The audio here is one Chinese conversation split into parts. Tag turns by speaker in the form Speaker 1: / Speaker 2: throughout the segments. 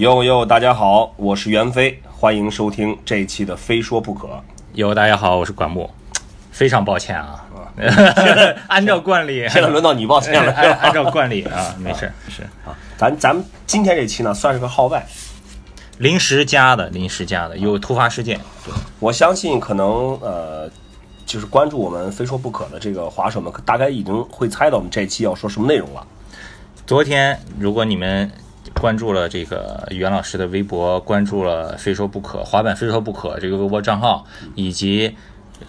Speaker 1: 哟哟，大家好，我是袁飞，欢迎收听这一期的《非说不可》。
Speaker 2: 哟，大家好，我是管木，非常抱歉啊，按照惯例，
Speaker 1: 现在轮到你抱歉了，
Speaker 2: 按 按照惯例啊，没事是
Speaker 1: 啊，咱咱们今天这期呢，算是个号外，
Speaker 2: 临时加的，临时加的，有突发事件。
Speaker 1: 对我相信可能呃，就是关注我们《非说不可》的这个滑手们，大概已经会猜到我们这期要说什么内容了。
Speaker 2: 昨天，如果你们。关注了这个袁老师的微博，关注了“非说不可”滑板“非说不可”这个微博账号，以及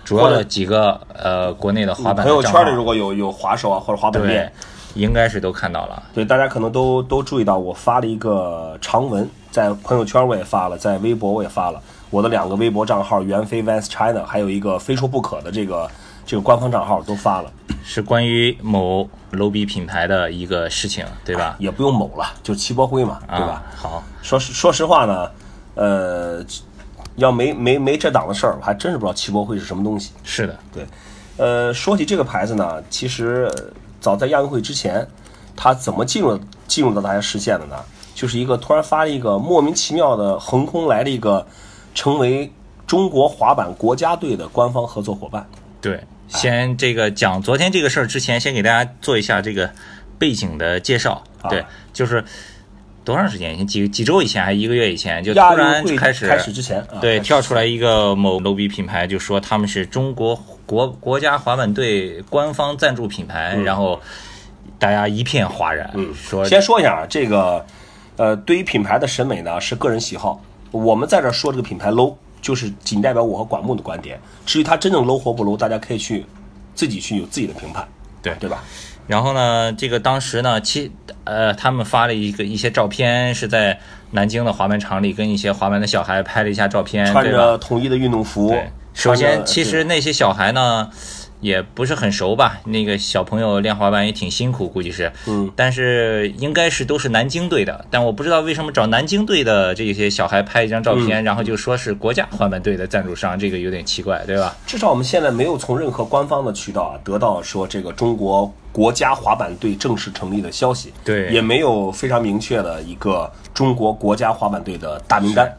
Speaker 2: 主要的几个呃国内的滑板
Speaker 1: 朋友圈里，如果有有滑手啊或者滑板店，
Speaker 2: 应该是都看到了。
Speaker 1: 对，大家可能都都注意到，我发了一个长文，在朋友圈我也发了，在微博我也发了，我的两个微博账号“袁飞 Vans China”，还有一个“非说不可”的这个这个官方账号都发了。
Speaker 2: 是关于某 low 比品牌的一个事情，对吧？
Speaker 1: 也不用某了，就齐波辉嘛，对吧？
Speaker 2: 好，
Speaker 1: 说说实话呢，呃，要没没没这档子事儿，我还真是不知道齐波辉是什么东西。
Speaker 2: 是的，
Speaker 1: 对。呃，说起这个牌子呢，其实早在亚运会之前，它怎么进入进入到大家视线的呢？就是一个突然发了一个莫名其妙的横空来了一个，成为中国滑板国家队的官方合作伙伴。
Speaker 2: 对。先这个讲昨天这个事儿之前，先给大家做一下这个背景的介绍。对，就是多长时间？几几周以前还一个月以前，就突然开始
Speaker 1: 开始之前，
Speaker 2: 对，跳出来一个某 low 逼品牌，就说他们是中国国国家滑板队官方赞助品牌，然后大家一片哗然。
Speaker 1: 嗯，
Speaker 2: 说
Speaker 1: 先说一下啊，这个呃，对于品牌的审美呢是个人喜好，我们在这说这个品牌 low。就是仅代表我和管木的观点，至于他真正 low 或不 low，大家可以去自己去有自己的评判，
Speaker 2: 对
Speaker 1: 对吧？
Speaker 2: 然后呢，这个当时呢，其呃，他们发了一个一些照片，是在南京的滑板场里跟一些滑板的小孩拍了一下照片，
Speaker 1: 穿着统一的运动服。
Speaker 2: 首先，其实那些小孩呢。也不是很熟吧？那个小朋友练滑板也挺辛苦，估计是。
Speaker 1: 嗯。
Speaker 2: 但是应该是都是南京队的，但我不知道为什么找南京队的这些小孩拍一张照片，然后就说是国家滑板队的赞助商，这个有点奇怪，对吧？
Speaker 1: 至少我们现在没有从任何官方的渠道啊得到说这个中国国家滑板队正式成立的消息。
Speaker 2: 对。
Speaker 1: 也没有非常明确的一个中国国家滑板队的大名单。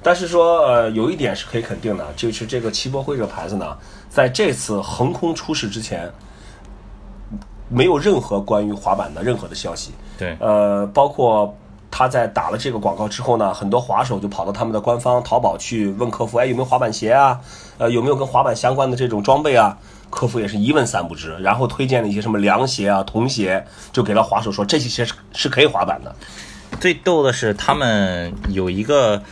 Speaker 1: 但是说，呃，有一点是可以肯定的，就是这个齐博辉这个牌子呢。在这次横空出世之前，没有任何关于滑板的任何的消息。
Speaker 2: 对，
Speaker 1: 呃，包括他在打了这个广告之后呢，很多滑手就跑到他们的官方淘宝去问客服，哎，有没有滑板鞋啊？呃，有没有跟滑板相关的这种装备啊？客服也是一问三不知，然后推荐了一些什么凉鞋啊、童鞋，就给了滑手说这些鞋是是可以滑板的。
Speaker 2: 最逗的是，他们有一个。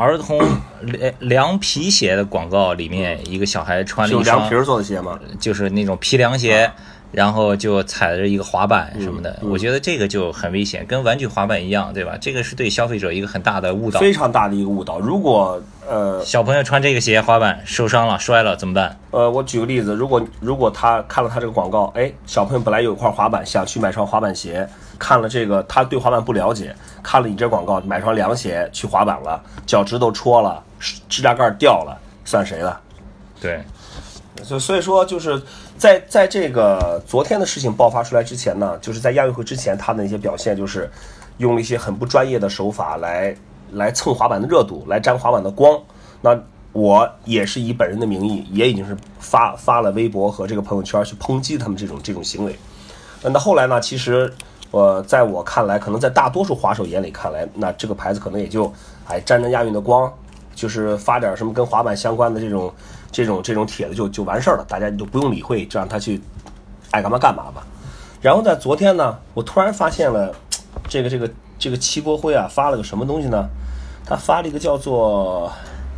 Speaker 2: 儿童凉凉皮鞋的广告里面，一个小孩穿了一
Speaker 1: 双凉皮做的鞋吗？
Speaker 2: 就是那种皮凉鞋，然后就踩着一个滑板什么的。我觉得这个就很危险，跟玩具滑板一样，对吧？这个是对消费者一个很大的误导，
Speaker 1: 非常大的一个误导。如果呃
Speaker 2: 小朋友穿这个鞋滑板受伤了摔了怎么办？
Speaker 1: 呃，我举个例子，如果如果他看了他这个广告，哎，小朋友本来有一块滑板，想去买双滑板鞋。看了这个，他对滑板不了解，看了你这广告，买双凉鞋去滑板了，脚趾头戳了，指甲盖掉了，算谁的？
Speaker 2: 对，
Speaker 1: 所所以说，就是在在这个昨天的事情爆发出来之前呢，就是在亚运会之前，他的一些表现就是用了一些很不专业的手法来来蹭滑板的热度，来沾滑板的光。那我也是以本人的名义，也已经是发发了微博和这个朋友圈去抨击他们这种这种行为。那后来呢，其实。我在我看来，可能在大多数滑手眼里看来，那这个牌子可能也就哎沾沾亚运的光，就是发点什么跟滑板相关的这种这种这种帖子就就完事儿了，大家就不用理会，就让他去爱干嘛干嘛吧。然后在昨天呢，我突然发现了这个这个这个齐波辉啊发了个什么东西呢？他发了一个叫做。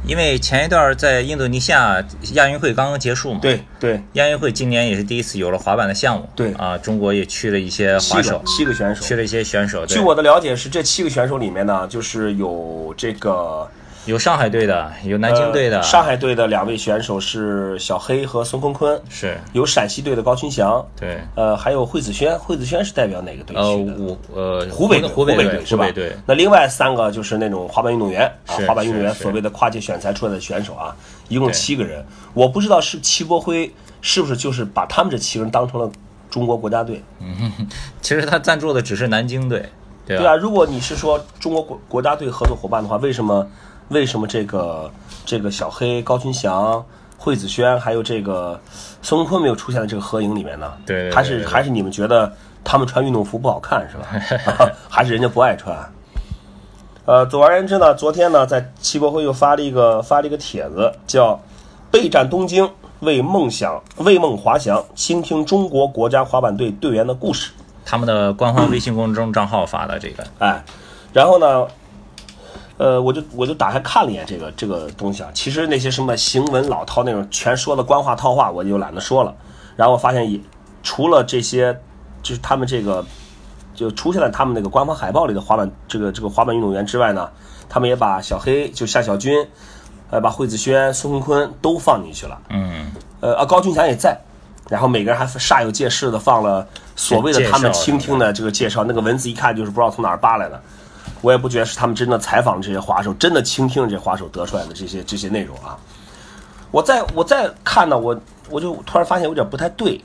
Speaker 2: 因为前一段在印度尼西亚亚运会刚刚结束嘛，
Speaker 1: 对对，
Speaker 2: 亚运会今年也是第一次有了滑板的项目，
Speaker 1: 对。
Speaker 2: 啊，中国也去了一些滑手，
Speaker 1: 七个选手，
Speaker 2: 去了一些选手。
Speaker 1: 据我的了解是，这七个选手里面呢，就是有这个。
Speaker 2: 有上海队的，有南京队的。
Speaker 1: 上海队的两位选手是小黑和孙坤坤，
Speaker 2: 是
Speaker 1: 有陕西队的高群祥，
Speaker 2: 对，
Speaker 1: 呃，还有惠子轩，惠子轩是代表哪个队去的？
Speaker 2: 湖呃
Speaker 1: 湖北
Speaker 2: 湖
Speaker 1: 北
Speaker 2: 队
Speaker 1: 是吧？
Speaker 2: 对。
Speaker 1: 那另外三个就是那种滑板运动员
Speaker 2: 啊，
Speaker 1: 滑板运动员所谓的跨界选材出来的选手啊，一共七个人。我不知道是齐国辉是不是就是把他们这七个人当成了中国国家队？
Speaker 2: 嗯，其实他赞助的只是南京队。对
Speaker 1: 啊，如果你是说中国国国家队合作伙伴的话，为什么为什么这个这个小黑、高群翔、惠子轩还有这个孙悟空没有出现在这个合影里面呢？
Speaker 2: 对对对
Speaker 1: 还是还是你们觉得他们穿运动服不好看是吧？还是人家不爱穿？呃，总而言之呢，昨天呢，在七博会又发了一个发了一个帖子，叫“备战东京，为梦想为梦滑翔，倾听中国国家滑板队队员的故事”。
Speaker 2: 他们的官方微信公众账号发的这个，
Speaker 1: 哎，然后呢，呃，我就我就打开看了一眼这个这个东西啊，其实那些什么行文老套那种全说的官话套话，我就懒得说了。然后我发现也除了这些，就是他们这个就出现在他们那个官方海报里的滑板这个这个滑板运动员之外呢，他们也把小黑就夏小军，呃，把惠子轩、孙坤坤都放进去了。
Speaker 2: 嗯，
Speaker 1: 呃啊，高俊翔也在，然后每个人还煞有介事的放了所谓的他们倾听的这个介绍，那个文字一看就是不知道从哪儿扒来的。我也不觉得是他们真的采访这些滑手，真的倾听这些滑手得出来的这些这些内容啊。我再我再看呢，我我就突然发现有点不太对，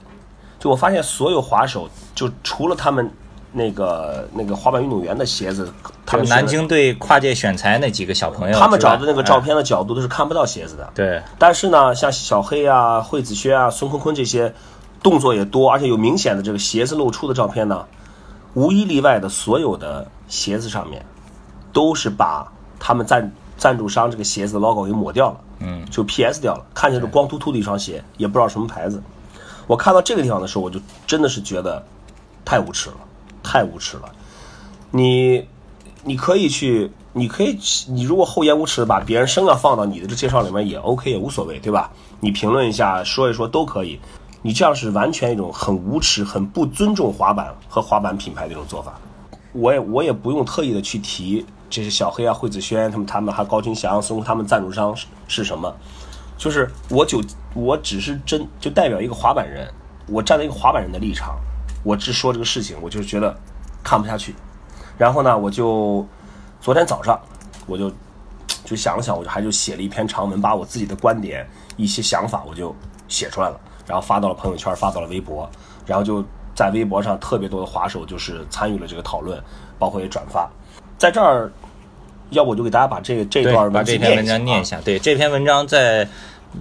Speaker 1: 就我发现所有滑手，就除了他们那个那个滑板运动员的鞋子，他们
Speaker 2: 南京队跨界选材那几个小朋友，
Speaker 1: 他们找的那个照
Speaker 2: 哎
Speaker 1: 片的角度都是看不到鞋子的。
Speaker 2: 对，
Speaker 1: 但是呢，像小黑啊、惠子轩啊、孙坤坤这些动作也多，而且有明显的这个鞋子露出的照片呢，无一例外的所有的鞋子上面都是把他们赞赞助商这个鞋子的 logo 给抹掉了，
Speaker 2: 嗯，
Speaker 1: 就 PS 掉了，看起来是光秃秃的一双鞋，也不知道什么牌子。我看到这个地方的时候，我就真的是觉得太无耻了，太无耻了。你你可以去，你可以，你如果厚颜无耻的把别人声要放到你的这介绍里面也 OK，也无所谓，对吧？你评论一下，说一说都可以。你这样是完全一种很无耻、很不尊重滑板和滑板品牌的一种做法。我也我也不用特意的去提这些小黑啊、惠子轩他们他们还有高群翔、孙他们赞助商是是什么，就是我就我只是真就代表一个滑板人，我站在一个滑板人的立场，我只说这个事情，我就觉得看不下去。然后呢，我就昨天早上我就就想了想，我就还就写了一篇长文，把我自己的观点、一些想法我就写出来了，然后发到了朋友圈，发到了微博，然后就在微博上特别多的滑手就是参与了这个讨论，包括也转发。在这儿，要不我就给大家把这这，段文
Speaker 2: 把这篇文章念
Speaker 1: 念
Speaker 2: 一下。对，这篇文章在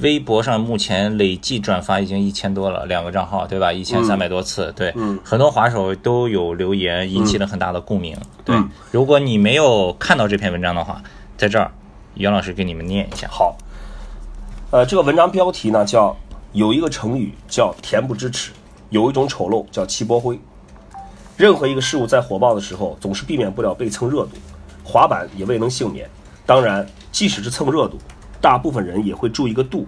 Speaker 2: 微博上目前累计转发已经一千多了，两个账号，对吧？一千三百多次，对，
Speaker 1: 嗯
Speaker 2: 很多滑手都有留言，引起了很大的共鸣。对
Speaker 1: 嗯，
Speaker 2: 如果你没有看到这篇文章的话，在这儿，袁老师给你们念一下。
Speaker 1: 好，呃，这个文章标题呢叫有一个成语叫“恬不知耻”，有一种丑陋叫“齐波灰”。任何一个事物在火爆的时候，总是避免不了被蹭热度，滑板也未能幸免。当然，即使是蹭热度，大部分人也会注意个度。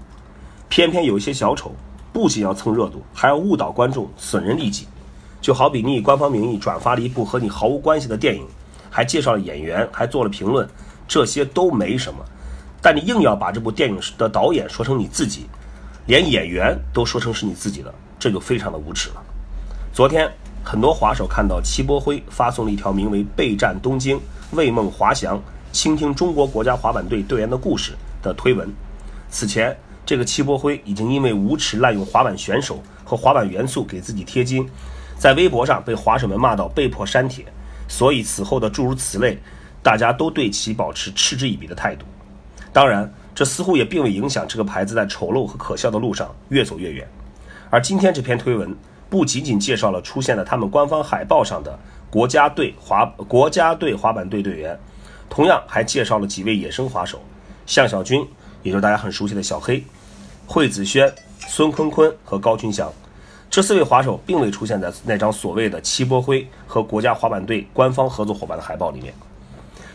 Speaker 1: 偏偏有一些小丑，不仅要蹭热度，还要误导观众，损人利己。就好比你以官方名义转发了一部和你毫无关系的电影，还介绍了演员，还做了评论，这些都没什么。但你硬要把这部电影的导演说成你自己，连演员都说成是你自己的，这就非常的无耻了。昨天，很多滑手看到齐波辉发送了一条名为“备战东京，为梦滑翔，倾听中国国家滑板队队员的故事”的推文。此前，这个齐波辉已经因为无耻滥用滑板选手和滑板元素给自己贴金，在微博上被滑手们骂到被迫删帖，所以此后的诸如此类，大家都对其保持嗤之以鼻的态度。当然，这似乎也并未影响这个牌子在丑陋和可笑的路上越走越远。而今天这篇推文不仅仅介绍了出现在他们官方海报上的国家队滑国家队滑板队队员，同样还介绍了几位野生滑手，向小军，也就是大家很熟悉的小黑，惠子轩、孙坤坤和高群翔。这四位滑手并未出现在那张所谓的齐波辉和国家滑板队官方合作伙伴的海报里面。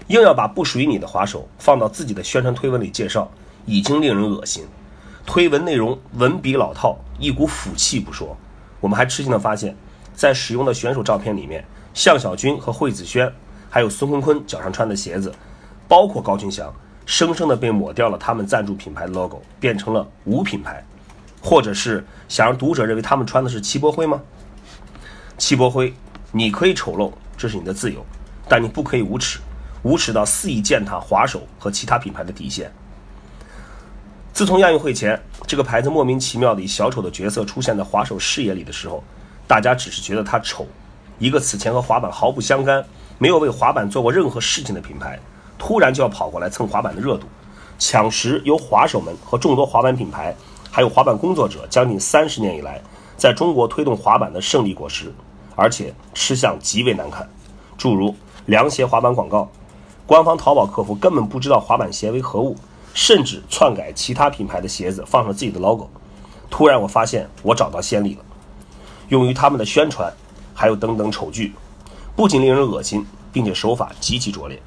Speaker 1: 硬要把不属于你的滑手放到自己的宣传推文里介绍，已经令人恶心。推文内容文笔老套，一股腐气不说，我们还吃惊地发现，在使用的选手照片里面，向小军和惠子轩，还有孙坤坤脚上穿的鞋子，包括高群翔，生生的被抹掉了他们赞助品牌的 logo，变成了无品牌，或者是想让读者认为他们穿的是齐波辉吗？齐波辉，你可以丑陋，这是你的自由，但你不可以无耻，无耻到肆意践踏滑手和其他品牌的底线。自从亚运会前，这个牌子莫名其妙的以小丑的角色出现在滑手视野里的时候，大家只是觉得他丑，一个此前和滑板毫不相干，没有为滑板做过任何事情的品牌，突然就要跑过来蹭滑板的热度，抢食由滑手们和众多滑板品牌，还有滑板工作者将近三十年以来在中国推动滑板的胜利果实，而且吃相极为难看，诸如凉鞋滑板广告，官方淘宝客服根本不知道滑板鞋为何物，甚至篡改其他品牌的鞋子放上自己的 logo。突然，我发现我找到先例了，用于他们的宣传，还有等等丑剧，不仅令人恶心，并且手法极其拙劣。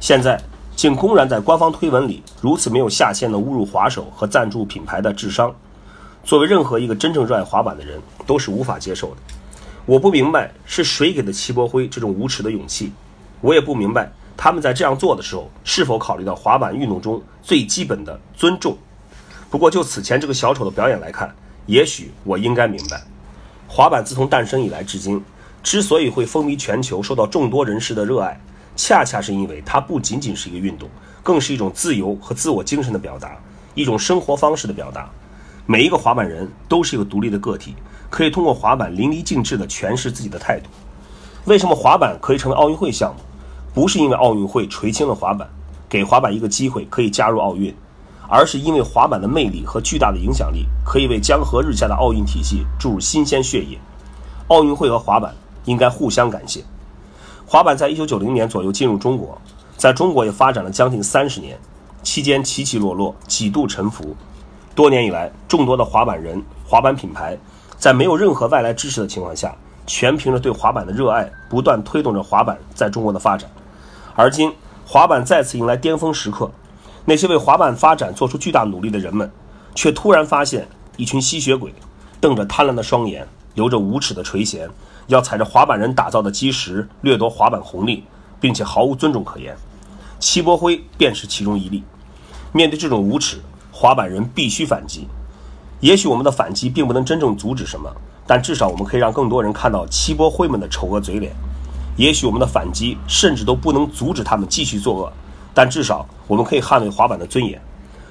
Speaker 1: 现在竟公然在官方推文里如此没有下限的侮辱滑手和赞助品牌的智商，作为任何一个真正热爱滑板的人都是无法接受的。我不明白是谁给的齐博辉这种无耻的勇气，我也不明白他们在这样做的时候是否考虑到滑板运动中最基本的尊重。不过就此前这个小丑的表演来看，也许我应该明白，滑板自从诞生以来至今，之所以会风靡全球，受到众多人士的热爱。恰恰是因为它不仅仅是一个运动，更是一种自由和自我精神的表达，一种生活方式的表达。每一个滑板人都是一个独立的个体，可以通过滑板淋漓尽致地诠释自己的态度。为什么滑板可以成为奥运会项目？不是因为奥运会垂青了滑板，给滑板一个机会可以加入奥运，而是因为滑板的魅力和巨大的影响力，可以为江河日下的奥运体系注入新鲜血液。奥运会和滑板应该互相感谢。滑板在一九九零年左右进入中国，在中国也发展了将近三十年，期间起起落落，几度沉浮。多年以来，众多的滑板人、滑板品牌，在没有任何外来支持的情况下，全凭着对滑板的热爱，不断推动着滑板在中国的发展。而今，滑板再次迎来巅峰时刻，那些为滑板发展做出巨大努力的人们，却突然发现一群吸血鬼，瞪着贪婪的双眼，留着无耻的垂涎。要踩着滑板人打造的基石掠夺滑板红利，并且毫无尊重可言，齐博辉便是其中一例。面对这种无耻，滑板人必须反击。也许我们的反击并不能真正阻止什么，但至少我们可以让更多人看到齐博辉们的丑恶嘴脸。也许我们的反击甚至都不能阻止他们继续作恶，但至少我们可以捍卫滑板的尊严。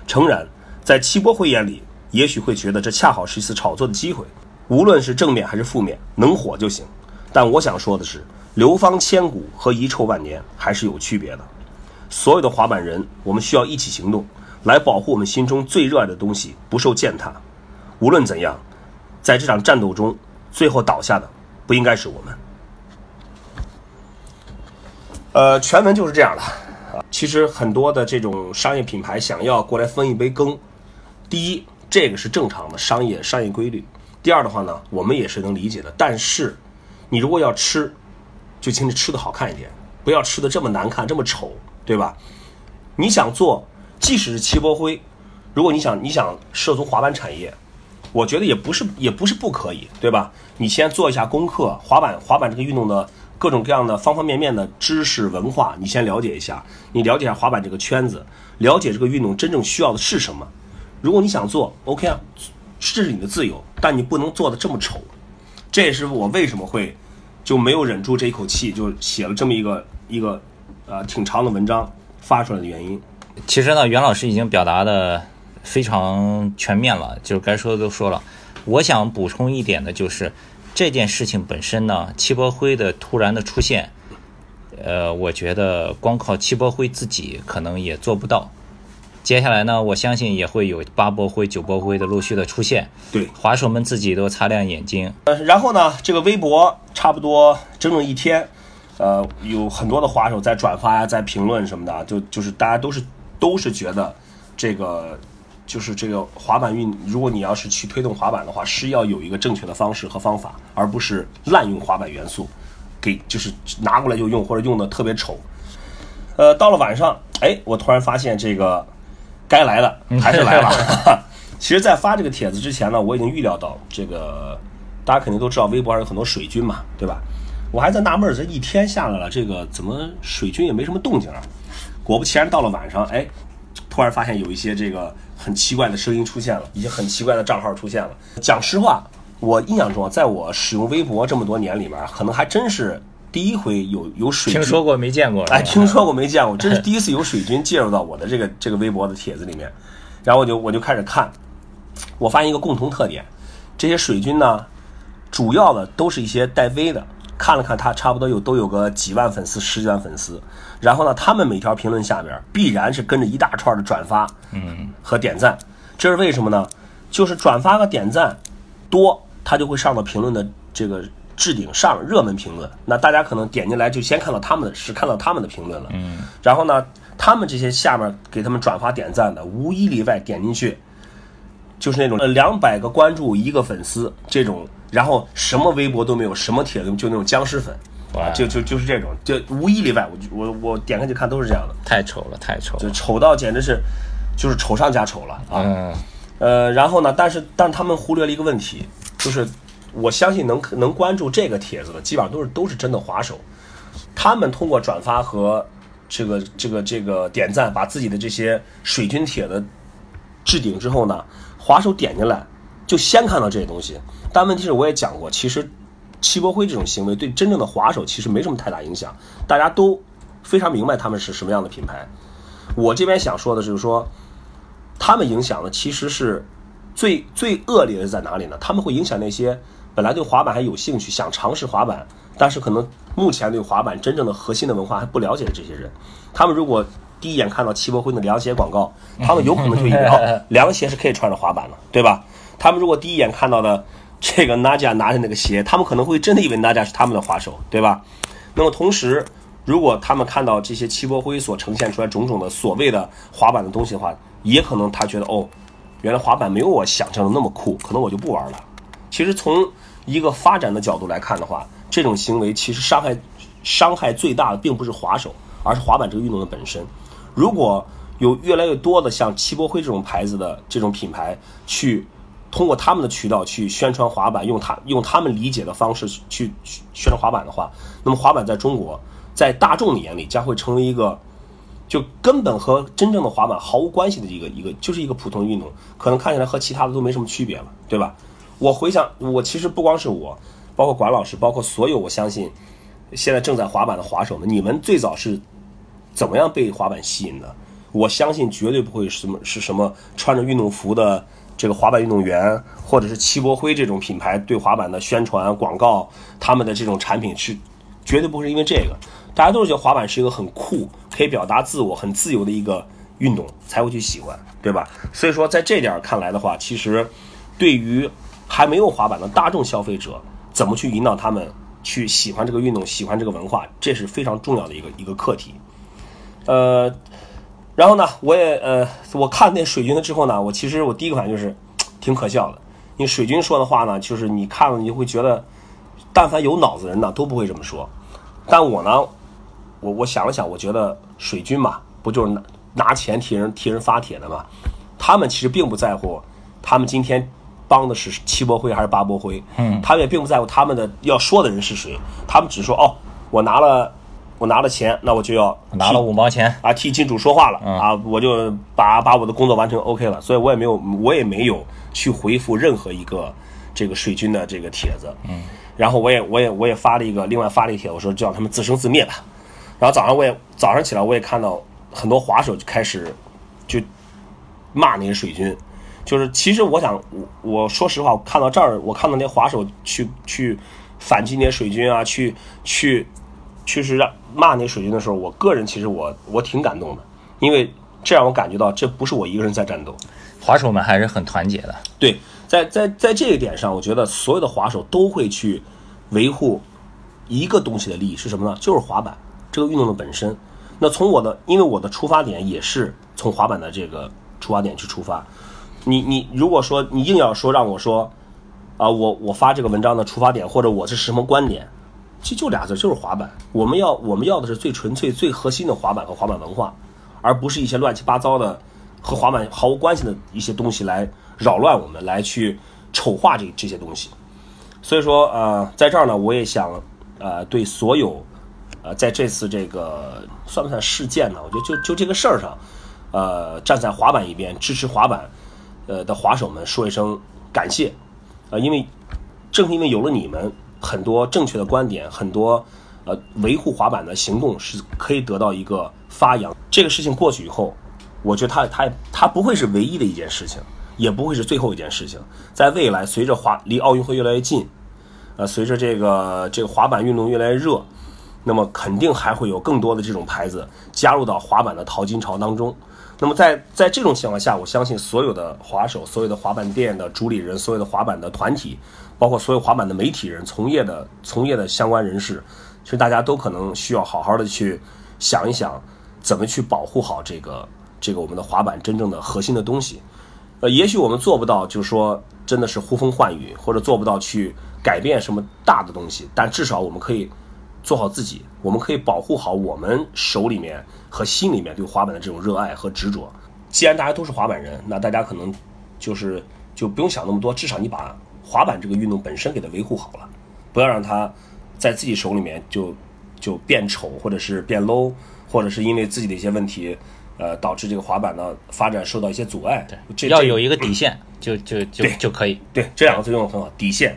Speaker 1: 诚然，在齐博辉眼里，也许会觉得这恰好是一次炒作的机会。无论是正面还是负面，能火就行。但我想说的是，流芳千古和遗臭万年还是有区别的。所有的滑板人，我们需要一起行动，来保护我们心中最热爱的东西不受践踏。无论怎样，在这场战斗中，最后倒下的不应该是我们。呃，全文就是这样的啊。其实很多的这种商业品牌想要过来分一杯羹，第一，这个是正常的商业商业规律。第二的话呢，我们也是能理解的。但是，你如果要吃，就请你吃的好看一点，不要吃的这么难看、这么丑，对吧？你想做，即使是齐波辉，如果你想你想涉足滑板产业，我觉得也不是也不是不可以，对吧？你先做一下功课，滑板滑板这个运动的各种各样的方方面面的知识文化，你先了解一下，你了解一下滑板这个圈子，了解这个运动真正需要的是什么。如果你想做，OK 啊。这是你的自由，但你不能做的这么丑。这也是我为什么会就没有忍住这一口气，就写了这么一个一个呃挺长的文章发出来的原因。
Speaker 2: 其实呢，袁老师已经表达的非常全面了，就是该说的都说了。我想补充一点的就是这件事情本身呢，戚伯辉的突然的出现，呃，我觉得光靠戚伯辉自己可能也做不到。接下来呢，我相信也会有八波辉、九波辉的陆续的出现。
Speaker 1: 对，
Speaker 2: 滑手们自己都擦亮眼睛。
Speaker 1: 呃，然后呢，这个微博差不多整整一天，呃，有很多的滑手在转发呀，在评论什么的，就就是大家都是都是觉得这个就是这个滑板运，如果你要是去推动滑板的话，是要有一个正确的方式和方法，而不是滥用滑板元素，给就是拿过来就用或者用的特别丑。呃，到了晚上，哎，我突然发现这个。该来的 还是来了。其实，在发这个帖子之前呢，我已经预料到这个，大家肯定都知道，微博上有很多水军嘛，对吧？我还在纳闷，这一天下来了，这个怎么水军也没什么动静啊？果不其然，到了晚上，哎，突然发现有一些这个很奇怪的声音出现了，一些很奇怪的账号出现了。讲实话，我印象中，在我使用微博这么多年里面，可能还真是。第一回有有水
Speaker 2: 军，听说过没见过？
Speaker 1: 哎，听说过没见过？真是第一次有水军介入到我的这个这个微博的帖子里面，然后我就我就开始看，我发现一个共同特点，这些水军呢，主要的都是一些带 V 的，看了看他差不多有都有个几万粉丝、十几万粉丝，然后呢，他们每条评论下边必然是跟着一大串的转发，嗯，和点赞，这是为什么呢？就是转发和点赞多，他就会上到评论的这个置顶上热门评论。那大家可能点进来就先看到他们的是看到他们的评论了，嗯，然后呢，他们这些下面给他们转发点赞的，无一例外点进去。就是那种呃两百个关注一个粉丝这种，然后什么微博都没有，什么帖子就那种僵尸粉，啊，就就就是这种，就无一例外，我我我点开去看都是这样的，
Speaker 2: 太丑了，太丑了，
Speaker 1: 就丑到简直是，就是丑上加丑了啊，呃，然后呢，但是但他们忽略了一个问题，就是我相信能能关注这个帖子的，基本上都是都是真的滑手，他们通过转发和这个这个这个点赞，把自己的这些水军帖子置顶之后呢。滑手点进来，就先看到这些东西。但问题是，我也讲过，其实戚伯辉这种行为对真正的滑手其实没什么太大影响。大家都非常明白他们是什么样的品牌。我这边想说的就是说，他们影响的其实是最最恶劣的在哪里呢？他们会影响那些本来对滑板还有兴趣、想尝试滑板，但是可能目前对滑板真正的核心的文化还不了解的这些人。他们如果第一眼看到齐柏辉的凉鞋广告，他们有可能就以为，凉鞋是可以穿着滑板的，对吧？他们如果第一眼看到的这个 Naja 拿着那个鞋，他们可能会真的以为 Naja 是他们的滑手，对吧？那么同时，如果他们看到这些齐柏辉所呈现出来种种的所谓的滑板的东西的话，也可能他觉得哦，原来滑板没有我想象的那么酷，可能我就不玩了。其实从一个发展的角度来看的话，这种行为其实伤害伤害最大的并不是滑手，而是滑板这个运动的本身。如果有越来越多的像齐柏辉这种牌子的这种品牌，去通过他们的渠道去宣传滑板，用他用他们理解的方式去宣传滑板的话，那么滑板在中国，在大众的眼里将会成为一个，就根本和真正的滑板毫无关系的一个一个，就是一个普通运动，可能看起来和其他的都没什么区别了，对吧？我回想，我其实不光是我，包括管老师，包括所有我相信现在正在滑板的滑手们，你们最早是。怎么样被滑板吸引的？我相信绝对不会什么是什么穿着运动服的这个滑板运动员，或者是齐柏辉这种品牌对滑板的宣传广告，他们的这种产品是绝对不会因为这个。大家都是觉得滑板是一个很酷、可以表达自我、很自由的一个运动，才会去喜欢，对吧？所以说，在这点看来的话，其实对于还没有滑板的大众消费者，怎么去引导他们去喜欢这个运动、喜欢这个文化，这是非常重要的一个一个课题。呃，然后呢，我也呃，我看那水军的之后呢，我其实我第一个反应就是挺可笑的。因为水军说的话呢，就是你看了你就会觉得，但凡有脑子人呢都不会这么说。但我呢，我我想了想，我觉得水军嘛，不就是拿拿钱替人替人发帖的嘛？他们其实并不在乎，他们今天帮的是七波辉还是八波辉，嗯，他们也并不在乎他们的要说的人是谁，他们只说哦，我拿了。我拿了钱，那我就要
Speaker 2: 拿了五毛钱
Speaker 1: 啊，替金主说话了啊，我就把把我的工作完成 OK 了，所以我也没有我也没有去回复任何一个这个水军的这个帖子，嗯，然后我也我也我也发了一个另外发了一帖，我说叫他们自生自灭吧，然后早上我也早上起来我也看到很多滑手就开始就骂那些水军，就是其实我想我我说实话，我看到这儿我看到那些滑手去去反击那些水军啊，去去。去实让骂那水军的时候，我个人其实我我挺感动的，因为这让我感觉到这不是我一个人在战斗，
Speaker 2: 滑手们还是很团结的。
Speaker 1: 对，在在在这一点上，我觉得所有的滑手都会去维护一个东西的利益是什么呢？就是滑板这个运动的本身。那从我的，因为我的出发点也是从滑板的这个出发点去出发。你你如果说你硬要说让我说啊，我我发这个文章的出发点或者我是什么观点？其实就俩字，就是滑板。我们要我们要的是最纯粹、最核心的滑板和滑板文化，而不是一些乱七八糟的和滑板毫无关系的一些东西来扰乱我们，来去丑化这这些东西。所以说，呃，在这儿呢，我也想，呃，对所有，呃，在这次这个算不算事件呢？我觉得就就这个事儿上，呃，站在滑板一边支持滑板，呃的滑手们说一声感谢，呃，因为正是因为有了你们。很多正确的观点，很多呃维护滑板的行动是可以得到一个发扬。这个事情过去以后，我觉得它它它不会是唯一的一件事情，也不会是最后一件事情。在未来，随着滑离奥运会越来越近，呃，随着这个这个滑板运动越来越热，那么肯定还会有更多的这种牌子加入到滑板的淘金潮当中。那么在在这种情况下，我相信所有的滑手、所有的滑板店的主理人、所有的滑板的团体，包括所有滑板的媒体人、从业的从业的相关人士，其实大家都可能需要好好的去想一想，怎么去保护好这个这个我们的滑板真正的核心的东西。呃，也许我们做不到，就是说真的是呼风唤雨，或者做不到去改变什么大的东西，但至少我们可以做好自己，我们可以保护好我们手里面和心里面对滑板的这种热爱和执着。既然大家都是滑板人，那大家可能就是就不用想那么多，至少你把滑板这个运动本身给它维护好了，不要让它在自己手里面就就变丑，或者是变 low，或者是因为自己的一些问题。呃，导致这个滑板的发展受到一些阻碍。这这
Speaker 2: 要有一个底线，就就就就可以。
Speaker 1: 对，这两个字用的很好，底线。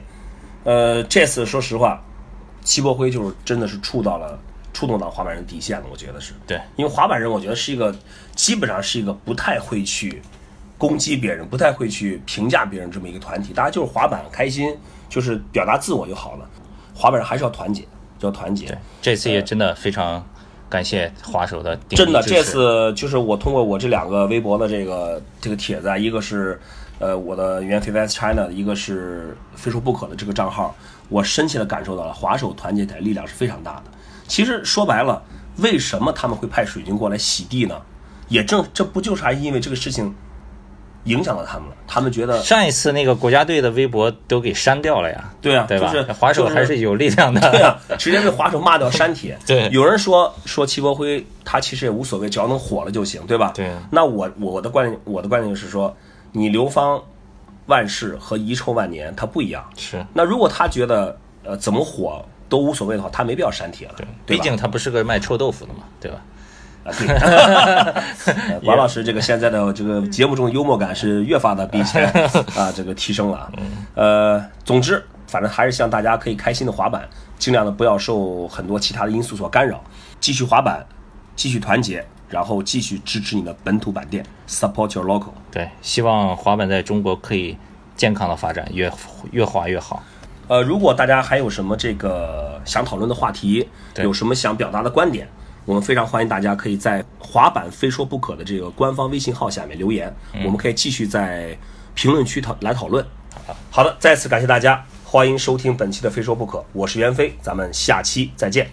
Speaker 1: 呃，这次说实话，齐博辉就是真的是触到了触动到滑板人底线了，我觉得是。
Speaker 2: 对，
Speaker 1: 因为滑板人，我觉得是一个基本上是一个不太会去攻击别人、不太会去评价别人这么一个团体。大家就是滑板开心，就是表达自我就好了。滑板人还是要团结，要团结。
Speaker 2: 对，这次也真的非常。感谢滑手的
Speaker 1: 真的，这次就是我通过我这两个微博的这个这个帖子，啊，一个是呃我的原 fans China，一个是非说不可的这个账号，我深切的感受到了滑手团结起来力量是非常大的。其实说白了，为什么他们会派水军过来洗地呢？也正这不就是还因为这个事情。影响到他们了，他们觉得
Speaker 2: 上一次那个国家队的微博都给删掉了呀，
Speaker 1: 对啊，
Speaker 2: 对
Speaker 1: 吧？
Speaker 2: 滑手还是有力量的，
Speaker 1: 对啊，直接被滑手骂掉删帖。
Speaker 2: 对，
Speaker 1: 有人说说齐国辉他其实也无所谓，只要能火了就行，对吧？
Speaker 2: 对。
Speaker 1: 那我我的观点，我的观点就是说，你流芳万世和遗臭万年他不一样。
Speaker 2: 是。
Speaker 1: 那如果他觉得呃怎么火都无所谓的话，他没必要删帖了。
Speaker 2: 对，
Speaker 1: 毕
Speaker 2: 竟他不是个卖臭豆腐的嘛，对吧？
Speaker 1: 啊，对，王老师这个现在的这个节目中幽默感是越发的比以前 啊这个提升了。呃，总之，反正还是希望大家可以开心的滑板，尽量的不要受很多其他的因素所干扰，继续滑板，继续团结，然后继续支持你的本土板店，support your local。
Speaker 2: 对，希望滑板在中国可以健康的发展，越越滑越好。
Speaker 1: 呃，如果大家还有什么这个想讨论的话题，有什么想表达的观点？我们非常欢迎大家可以在“滑板非说不可”的这个官方微信号下面留言，我们可以继续在评论区讨来讨论。好的，再次感谢大家，欢迎收听本期的《非说不可》，我是袁飞，咱们下期再见。